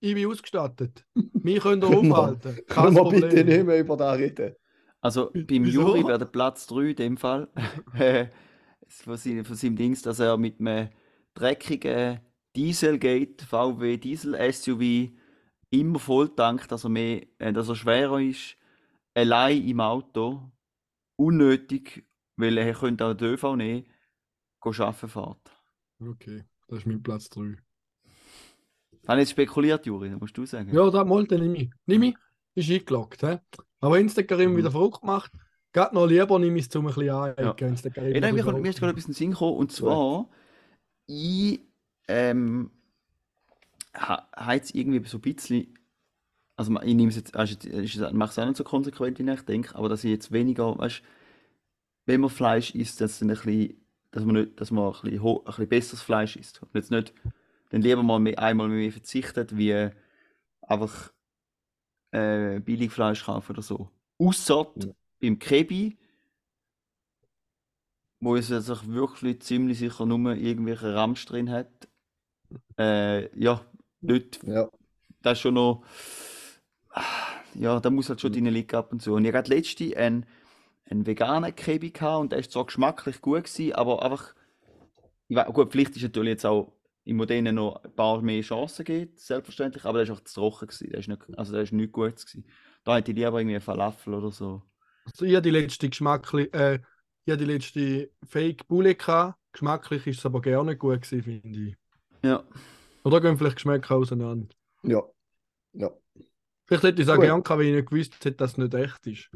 Ich bin ausgestattet. Wir können da wir- aufhalten. Kein wir bitte nicht mehr über das reden? Also beim Wieso? Juri wäre der Platz 3 in dem Fall äh, von, seinem, von seinem Dings, dass er mit einem dreckigen Dieselgate VW Diesel SUV immer voll tankt, dass er, mehr, äh, dass er schwerer ist, allein im Auto, unnötig, weil er könnte auch den ÖV nehmen, go arbeiten fährt. Okay, das ist mein Platz 3. Habe ich jetzt spekuliert, Juri, das musst du sagen. Ja, da mal, dann nehme ich. Nimm ich. Ist eingeloggt. He? Aber es Karim Mhm. wieder verrückt macht, geht noch lieber, nehme ich es zum ein bisschen an. es Ja, mir, wieder kommt- mir ist gerade verrückt etwas in den Sinn gekommen, und zwar, ich ähm, ha, habe jetzt irgendwie so ein bisschen also ich nehme es jetzt, also ich mache es auch nicht so konsequent, wie ich denke, aber dass ich jetzt weniger, weißt, wenn man Fleisch isst, dass dann ein bisschen, dass man nicht, dass man ein bisschen, ein bisschen besseres Fleisch isst. Und jetzt nicht, dann lieber mal mehr, einmal mehr verzichtet, wie einfach äh, Billigfleisch kaufen oder so. Ausser beim Kebi, wo es sich wirklich ziemlich sicher nur irgendwelche Ramsch drin hat. Äh, ja, nicht Ja. das ist schon noch. Ja, da muss halt schon drin liegen ab und zu. Und ich hatte letzte einen, einen veganen Kebi gehabt und der ist zwar geschmacklich gut gewesen, aber einfach. Ich wei- gut, vielleicht ist natürlich jetzt auch im Modernen noch ein paar mehr Chancen gegeben, selbstverständlich, aber der ist einfach zu trocken gewesen. Der ist nicht, also der ist nicht gut gewesen. Da hätte ich lieber irgendwie Falafel oder so. Also ich habe die letzte geschmacklich, äh, ich habe die letzte Fake Bulle gehabt. Geschmacklich ist es aber gerne gut gewesen, finde ich. Ja. Oder gehen vielleicht Geschmäcker auseinander. Ja. Ja. Vielleicht hätte ich es auch Gut. gerne gehabt, wenn ich nicht gewusst hätte, dass es nicht echt ist.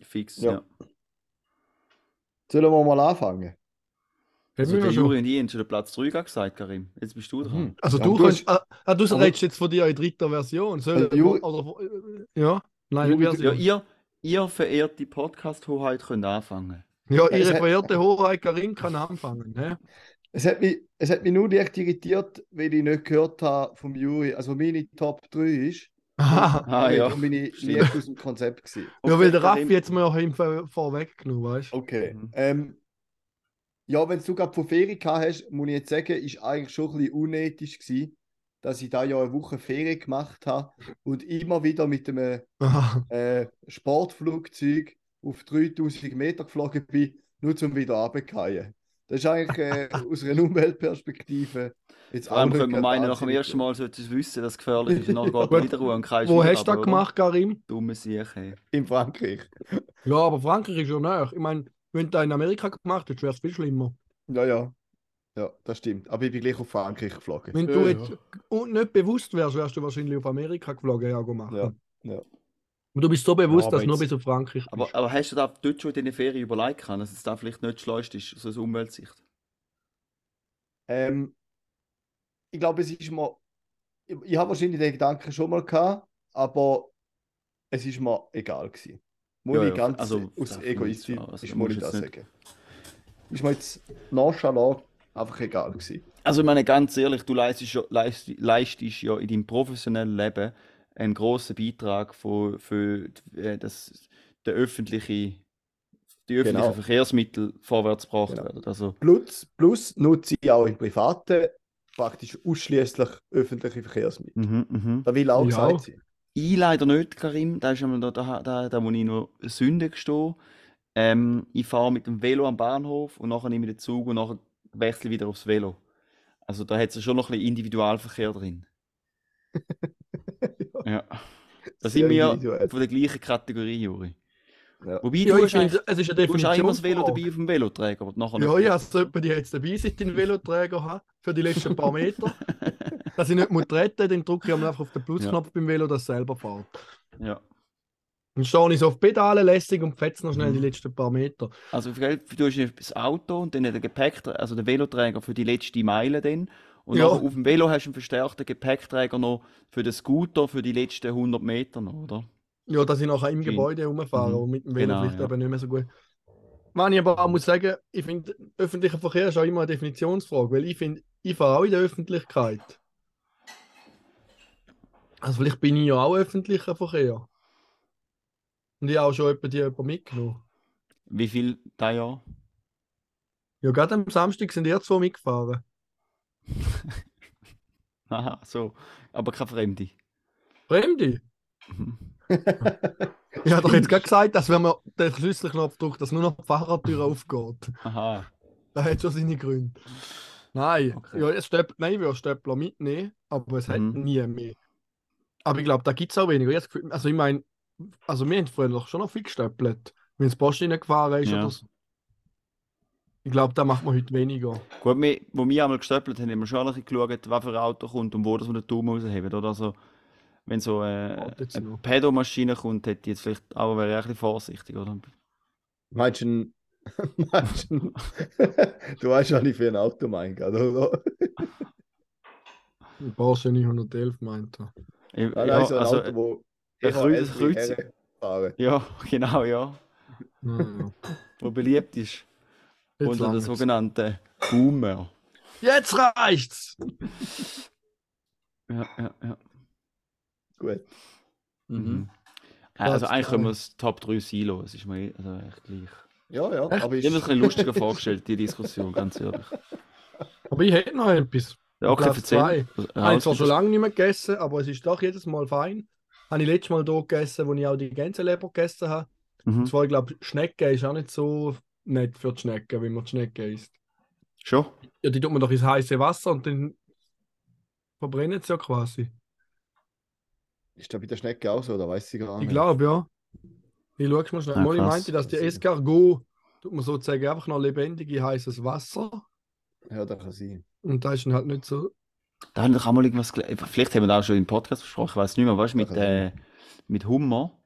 Fix, Ja. ja. Sollen wir mal anfangen? Also wir der. Juri und ich haben schon den Platz 3 gesagt, Karim. Jetzt bist du dran. Mhm. Also Ja, du du kannst, ah, ah, du aber- redest jetzt von dir in dritter Version. Soll, Juri- oder, äh, ja, nein, Juri, Version. Ja, ihr, ihr verehrte Podcast-Hoheit könnt anfangen. Ja, ihre verehrte Hoheit Karin kann anfangen. Ne? Es hat mich, es hat mich nur leicht irritiert, weil ich nicht gehört habe vom Juri. Also meine Top 3 ist. Aha. Ah, ja. Und meine Stimmt. Liebe aus dem Konzept gewesen. Ja, weil der Raffi jetzt mir ihm vor- vorweggenommen, weißt du? Okay. Mhm. Ähm, ja, wenn du gerade von Ferien gehabt hast, muss ich jetzt sagen, ist eigentlich schon ein bisschen unethisch gewesen, dass ich da ja eine Woche Ferien gemacht habe und immer wieder mit einem äh, Sportflugzeug auf 3000 Meter geflogen bin, nur zum wieder runterfallen. Das ist eigentlich äh, aus einer Umweltperspektive jetzt Vor allem können wir meinen, nach dem ersten Mal sollte es wissen, dass es gefährlich ist. Und nachher geht er wieder ruhig und kein Wo hast du das gemacht, Karim? Dumme Sieg, hey. in Frankreich. Ja, aber Frankreich ist ja näher. Ich meine, wenn du das in Amerika gemacht hättest, wäre es viel schlimmer. Ja, ja. Ja, das stimmt. Aber ich bin gleich auf Frankreich geflogen. Wenn ja, du ja. jetzt und nicht bewusst wärst, wärst du wahrscheinlich auf Amerika geflogen, ja, go machen. Ja, ja. Und du bist so bewusst, aber dass du nur bis auf Frankreich bist. Aber, aber hast du da dort schon in den Ferien überlegt, können, dass es da vielleicht nicht das Schleuste ist, so aus Umweltsicht? Ähm, ich glaube, es ist mir. Ich, ich habe wahrscheinlich den Gedanken schon mal gehabt, aber es ist mir egal gewesen. Muss Ja, ich ja, ganz also, aus Egoismus also, ist, du das sagen. Ist mir jetzt nonchalant einfach egal gewesen. Also, ich meine, ganz ehrlich, du leistest, ja- leist, leistest ja in deinem professionellen Leben einen grossen Beitrag für, für äh, das, der öffentliche, die öffentlichen Genau. Verkehrsmittel vorwärts gebracht Genau. werden. Also, Plus, plus nutze ich auch im Privaten praktisch ausschließlich öffentliche Verkehrsmittel. mhm, mhm. Da will auch Ja. gesagt sein. Ich leider nicht, Karim. Da ist da, da, da, da muss ich noch Sünde gestehen. Ähm, ich fahre mit dem Velo am Bahnhof und nachher nehme ich den Zug und nachher wechsle ich wieder aufs Velo. Also da hat es schon noch ein bisschen Individualverkehr drin. ja. Da Sehr sind wir individuell. von der gleichen Kategorie, Juri. Ja. Wobei ja, du, ich finde, es ist eine du hast auch immer das Velo dabei auf dem Veloträger, aber nachher Ja, nicht. ja, so jemand, die jetzt dabei sind, den Veloträger haben, für die letzten paar Meter. dass ich nicht muss treten, dann drücke ich einfach auf den Plusknopf beim Velo, dass es selber fährt. ja. Dann stehe ich so auf Pedale lässig und fetze noch schnell Mhm. die letzten paar Meter. Also du hast das Auto und dann den Gepäck, also den Veloträger für die letzte Meile dann. Und Ja. auf dem Velo hast du einen verstärkten Gepäckträger noch für den Scooter für die letzten 100 Meter noch, oder? Ja, dass ich nachher im Gebäude rumfahre Mhm. und mit dem Velo Genau, vielleicht ja. eben nicht mehr so gut. Was ich aber auch muss sagen, ich finde, öffentlicher Verkehr ist auch immer eine Definitionsfrage, weil ich finde, ich fahre auch in der Öffentlichkeit. Also vielleicht bin ich ja auch öffentlicher Verkehr. Und ich habe auch schon jemanden, die jemanden mitgenommen. Wie viel da Jahr? Ja, gerade am Samstag sind ihr zwei mitgefahren. Aha, so. Aber keine Fremde. Fremde? Mhm. Ich habe doch jetzt gerade gesagt, dass wenn man den Schlüsselknopf drückt, dass nur noch die Fahrradtür aufgeht. Aha. Das hat schon seine Gründe. Nein, Okay. ja, es Stöpp, nein, ich will Stöppler mitnehmen, aber es hat Mhm. nie mehr. Aber ich glaube, da gibt es auch weniger. Gefühl- Also ich meine, also wir haben früher schon noch viel gestöppelt, wenn das Post reingefahren ist Ja. oder so. Ich glaube, da macht man heute weniger. Gut, wir, wo wir einmal gestöppelt haben, haben wir schon ein bisschen geschaut, was für ein Auto kommt und wo das wir den Daumen rausheben, oder? Also, wenn so äh, Warte jetzt eine. Pedomaschine kommt, hätte ich jetzt vielleicht auch, wäre ich ein bisschen vorsichtig, oder? Meinst du, ein- meinst du, du weißt ja nicht, für ein Auto mein, oder? Ein Porsche 911 meint er. Ich- Nein, ja, so ein also, Auto, wo ein Kreuz- Kreuz- fahren. ja, genau, ja. Ja. Wo beliebt ist. Jetzt unter den langt's. sogenannten Boomer. Jetzt reicht's! Ja, ja, ja. Gut. Mhm. Platz Also eigentlich können wir das Top 3 Silo. Es ist mir eh- also echt gleich. Ja, ja, Echt? aber Ich habe mir das ein bisschen lustiger vorgestellt, die Diskussion, ganz ehrlich. Aber ich hätte noch etwas. Ja, okay, Platz erzähl. zwei. Also, Ich habe zwar schon lange nicht mehr gegessen, aber es ist doch jedes Mal fein. Habe ich letztes Mal hier gegessen, wo ich auch die Gänseleber gegessen habe. Und Mhm. zwar, ich glaube, Schnecke ist auch nicht so nett für die Schnecke, wie man die Schnecke isst. Schon? Ja, die tut man doch ins heiße Wasser und dann verbrennt sie ja quasi. Ist da bei der Schnecke auch so, da weiß ich gar nicht. Ich glaube, ja. Ich schaue mal schnell. Ah, krass. meinte, dass die Escargot tut man sozusagen einfach noch lebendig in heißes Wasser. Ja, das kann sein. Und da ist dann halt nicht so. Da haben wir doch auch mal irgendwas Vielleicht haben wir da auch schon im Podcast besprochen, ich weiß nicht mehr, weißt du, mit, äh, mit Hummer.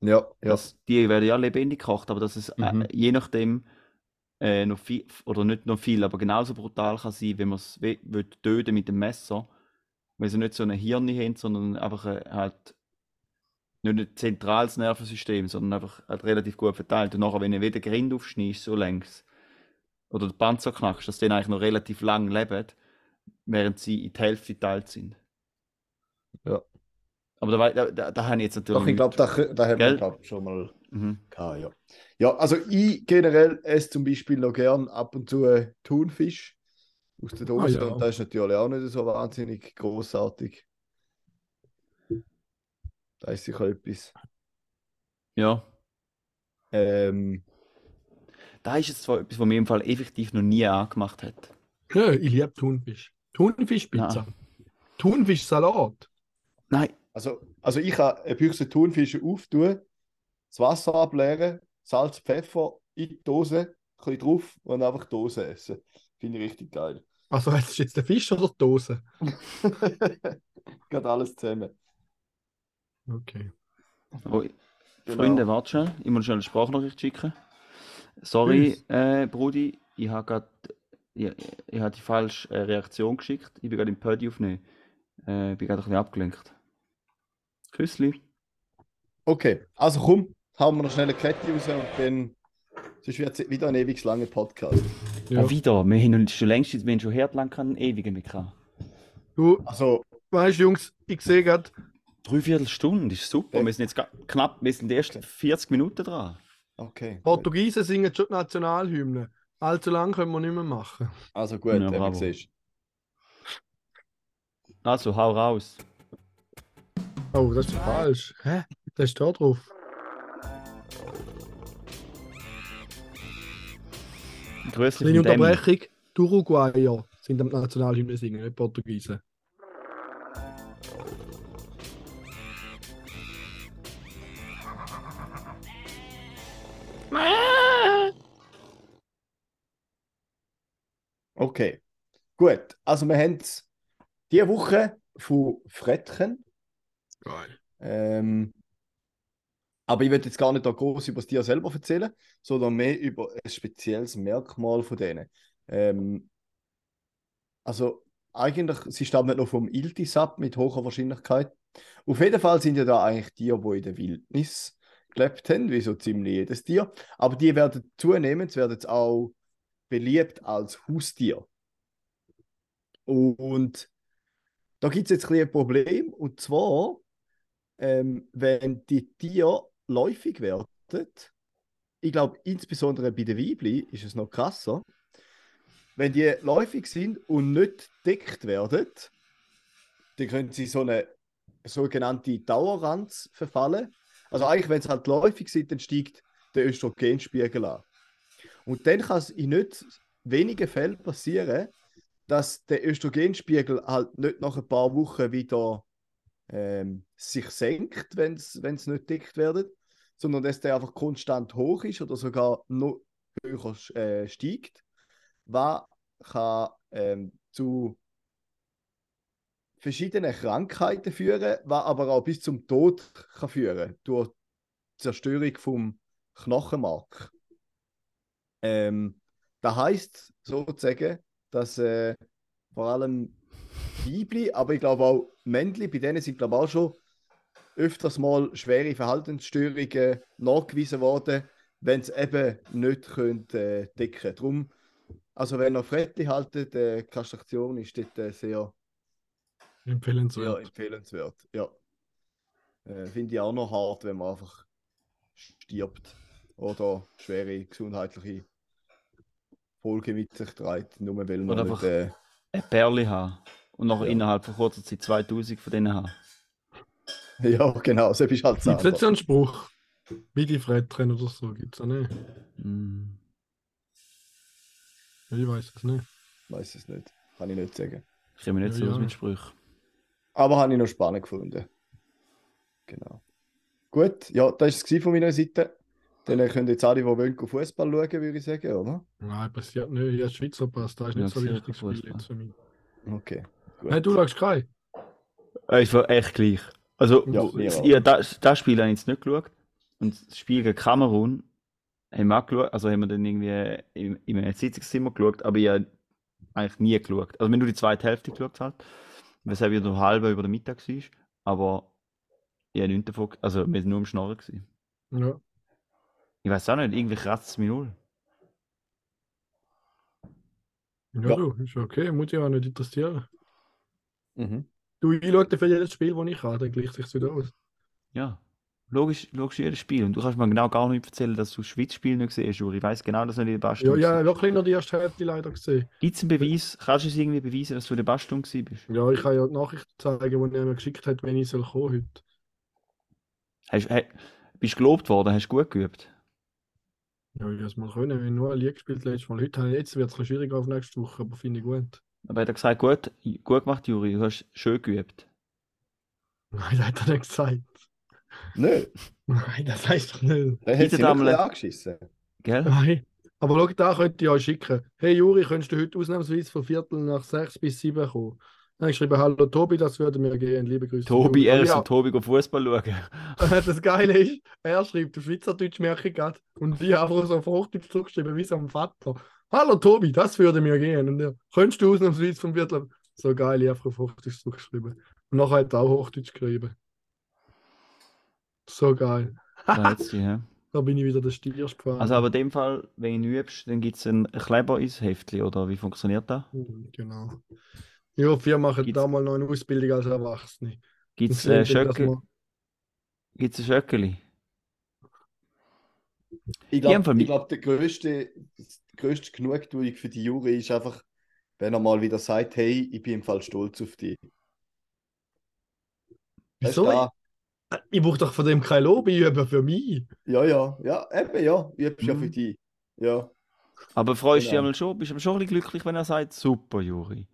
Ja, ja. Das, die werden ja lebendig gekocht, aber dass es Mhm. äh, je nachdem äh, noch viel, oder nicht noch viel, aber genauso brutal kann sein, wenn man es töten mit dem Messer, weil sie nicht so ein Hirn haben, sondern einfach äh, halt nicht ein zentrales Nervensystem, sondern einfach halt relativ gut verteilt. Und nachher, wenn du wieder Grind aufschneidest, so längs, oder den Panzer knackst, dass die eigentlich noch relativ lang leben, während sie in die Hälfte geteilt sind. Ja. Aber da, da, da, da habe ich jetzt natürlich Doch, ich glaube, da, da haben wir glaub, schon mal Mhm. gehabt, ja. Ja, also ich generell esse zum Beispiel noch gern ab und zu äh, Thunfisch aus der Dose Ah, ja. und das ist natürlich auch nicht so wahnsinnig großartig. Da ist sicher etwas. Ja. Ähm, Da ist jetzt zwar etwas, was mir im Fall effektiv noch nie angemacht hat. Ja, ich liebe Thunfisch. Thunfischpizza. Thunfischsalat. Nein, also, also ich kann eine Büchse Thunfische auftun, das Wasser ableeren, Salz, Pfeffer in die Dose, ein bisschen drauf und einfach Dose essen. Finde ich richtig geil. Also, ist jetzt der Fisch oder die Dose? Geht alles zusammen. Okay. oh, Genau. Freunde, warte schnell. Ich muss schnell eine Sprachnachricht schicken. Sorry, äh, Brudi, ich habe gerade ich, ich habe die falsche äh, Reaktion geschickt. Ich bin gerade im Pödi aufnehmen. Äh, bin gerade ein bisschen abgelenkt. Küssli. Okay, also komm, hauen wir noch schnell eine Kette raus und dann sonst wird es wieder ein ewig langer Podcast. Ja. Oh, wieder. Wir haben schon längst, wir haben schon hart lang keinen ewigen mehr gehabt. Du, Also, weißt Jungs, ich sehe gerade, Dreiviertel Stunde, ist super. Ja. Wir sind jetzt knapp, wir sind die ersten 40 Minuten dran. okay. Portugiesen singen schon die Nationalhymne. Allzu lang können wir nicht mehr machen. Also gut, Ja, bravo. siehst. Also, hau raus. Oh, das ist falsch. Hä? Das ist da drauf. Grüßli Kleine von. Unterbrechung. Die Uruguayer sind am Nationalhymne singen, nicht Portugiesen. Okay, gut. Also wir haben diese Woche von Frettchen. Geil. Ähm, aber ich will jetzt gar nicht da groß über das Tier selber erzählen, sondern mehr über ein spezielles Merkmal von denen. Ähm, also eigentlich, sie stammen noch vom Iltisap mit hoher Wahrscheinlichkeit. Auf jeden Fall sind ja da eigentlich Tiere, die in der Wildnis gelebt haben, wie so ziemlich jedes Tier. Aber die werden zunehmend, werden jetzt auch beliebt als Haustier. Und da gibt es jetzt ein ein Problem, und zwar, ähm, wenn die Tiere läufig werden, ich glaube, insbesondere bei den Weibli ist es noch krasser, wenn die läufig sind und nicht deckt werden, dann können sie so eine sogenannte Dauerranz verfallen. Also eigentlich, wenn sie halt läufig sind, dann steigt der Östrogenspiegel an. Und dann kann es in nicht wenigen Fällen passieren, dass der Östrogenspiegel halt nicht nach ein paar Wochen wieder ähm, sich senkt, wenn es nicht dick wird, sondern dass der einfach konstant hoch ist oder sogar noch höher äh, steigt, was kann ähm, zu verschiedenen Krankheiten führen, was aber auch bis zum Tod kann führen durch Zerstörung vom Knochenmark. Ähm, das heißt sozusagen, dass äh, vor allem Weibli, aber ich glaube auch Männli, bei denen sind glaube auch schon öfters mal schwere Verhaltensstörungen nachgewiesen worden, wenn es eben nicht könnt, äh, decken Drum, also wenn ihr Frettli haltet, äh, Kastration ist dort äh, sehr, Empfehlenswert. empfehlenswert. Ja. Äh, Finde ich auch noch hart, wenn man einfach stirbt oder schwere gesundheitliche Folgen mit sich trägt, nur weil man Oder nicht. einfach- Äh, Ein Perli haben. Und Ja. innerhalb von kurzer Zeit 2000 von denen haben. ja, genau, so bist du halt Gibt es so einen Spruch? Wie die Frettren oder so, gibt es auch nicht. Mm. Ich weiß es nicht. Weiß es nicht. Kann ich nicht sagen. Ich komme nicht Ja, so aus ja. mit Sprüchen. Aber habe ich noch spannend gefunden. Genau. Gut, ja, das war es von meiner Seite. Dann können jetzt alle, die wollen, Fußball schauen, würde ich sagen, oder? Nein, passiert nicht. Ich habe Schweizer Pass, das ist Ja, nicht so sicher wichtig. Spiel jetzt für mich. Okay. Gut. Hey, du schaust kein? Äh, Ich war echt gleich. Also, Ja, auch. ja, das, das Spiel habe ich jetzt nicht geschaut. Und das Spiel gegen Kamerun haben wir auch geschaut. Also haben wir dann irgendwie im, in einem Sitzungszimmer geschaut, aber ich habe eigentlich nie geschaut. Also wenn du die zweite Hälfte geschaut hast, weshalb ich nur halb über den Mittag war, aber ich habe nichts davon, also wir sind nur am Schnorren gewesen. Ja. Ich weiß auch nicht, irgendwie kratzt es mich null. Ja, Ja. du, ist okay, muss dich auch nicht interessieren. Mhm. Du, ich schaue für jedes Spiel, das ich habe, dann gleicht sich wieder aus. Ja. Logisch, logisch jedes Spiel. Und du kannst mir genau gar nicht erzählen, dass du das Schweiz-Spiel nicht gesehen hast. Ich weiß genau, dass du nicht in der Ja, Bastung ja, wirklich nur die erste Hälfte leider gesehen. Gibt es einen Beweis? Kannst du es irgendwie beweisen, dass du in der Bastung gewesen bist? Ja, ich kann ja die Nachricht zeigen, die er mir geschickt hat, wenn ich soll kommen heute. Hast, he, bist du gelobt worden? Hast du gut geübt? Ja, ich es mal können, wenn nur ein Lied gespielt letztes Mal. Heute, ich- jetzt wird es schwieriger auf nächste Woche, aber finde ich gut. Aber hat er gesagt, gut, gut gemacht, Juri, du hast schön geübt. Nein, das hat er nicht gesagt. Nö, Nein, das heißt doch nicht. er hat sich bisschen angeschissen. Gell? Nein. Aber schau, da könnte ich euch schicken. Hey Juri, könntest du heute ausnahmsweise von Viertel nach sechs bis sieben kommen? Dann habe ich geschrieben, hallo Tobi, das würde mir gehen. Liebe Grüße. Tobi, er ist ja, Tobi go Fußball schauen. Das Geile ist, er schreibt auf Schweizerdeutsch, merke ich gerade, und ich habe einfach so auf Hochdeutsch zurückgeschrieben, wie so am Vater. Hallo Tobi, das würde mir gehen. Und er, könntest du ausnahmsweise vom Viertel? So geil, ich habe auf Hochdeutsch zurückgeschrieben. Und nachher hat er auch Hochdeutsch geschrieben. So geil. Da bin ich wieder der Stiers gefahren. Also, aber in dem Fall, wenn du übst, dann gibt es einen Kleber ins Heftli, oder wie funktioniert das? Mhm, Genau. Ja, wir machen Gibt's- da mal noch eine Ausbildung als Erwachsene. Gibt es äh, sehen dann, dass Schöcke, wir- gibt's ein Schöckeli? Ich glaube, glaub, der größte, die größte Genugtuung für die Jury ist einfach, wenn er mal wieder sagt, hey, ich bin im Fall stolz auf dich. Wieso? Ich, ich brauche doch von dem kein Lob, ich übe für mich. Ja, ja, ja, eben, ja, ich hab's ja Mhm. für dich. Ja, Aber freust du dich Genau. einmal schon, bist du schon ein bisschen glücklich, wenn er sagt, super, Juri.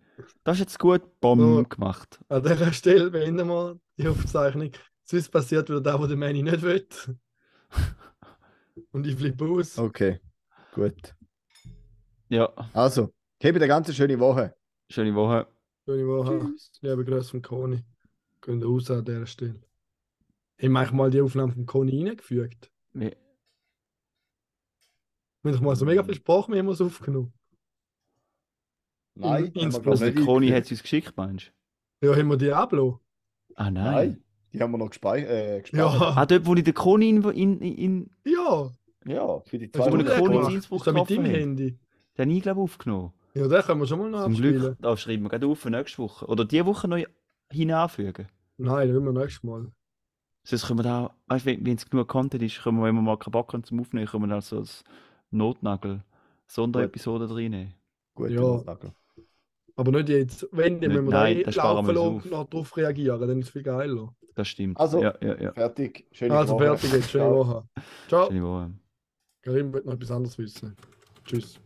Das ist jetzt gut Bomb Ja. gemacht. An dieser Stelle beenden wir die Aufzeichnung. Sonst passiert wieder das, was der Manny nicht will. Und ich flippe aus. okay, gut. Ja, Also, ich habe eine ganz schöne Woche. schöne Woche. Schöne Woche. Liebe Grüße von Koni. Gehen raus an dieser Stelle. Ich habe mal die Aufnahme von Koni reingefügt. Haben doch mal so mega viel Sprachmemos aufgenommen. Nein, In- haben wir, ins- glaub Also, nicht der Kroni hat es uns geschickt, meinst du? Ja, haben wir die Ablo? Ah, nein. Nein, die haben wir noch äh, gespeichert. Ja. Ah, dort, wo ich den Kroni in, in, in, Ja. Ja, für die zwei der den Kroni in Innsbruck Ist das mit deinem hat. Handy? den habe ich, glaube ich, aufgenommen. Ja, den können wir schon mal Zum nachspielen. Glück, da schreiben wir gerade auf für nächste Woche. Oder diese Woche noch hinanfügen. Nein, das will wir nächstes Mal. Sonst können wir da, weißt du, wenn es genug Content ist, können wir, wenn wir mal keinen Bock haben zum Aufnehmen, können wir dann so als Notnagel Sonderepisode reinnehmen. Gut, Ja. Nagel. Aber nicht jetzt. Wenn, Nicht- müssen wir nein, da das sparen laufen lassen noch darauf reagieren. Dann ist es viel geiler. Das stimmt. Also- ja, ja, ja. Fertig. Schöne Also Woche. fertig jetzt. Schöne Ciao. Woche. Ciao. Schöne Woche. Karim wird noch etwas anderes wissen. Tschüss.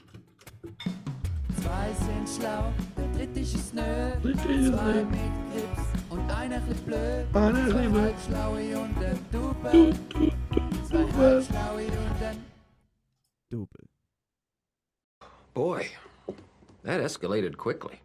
Zwei sind schlau, der dritte ist nö. Dritte ist Zwei nö. mit Grips und einer ist blöd. Einer ist Zwei blöd. halbschlaue und ein Du, Double. du, du, Zwei du, halbschlaue und ein Boy, that escalated quickly.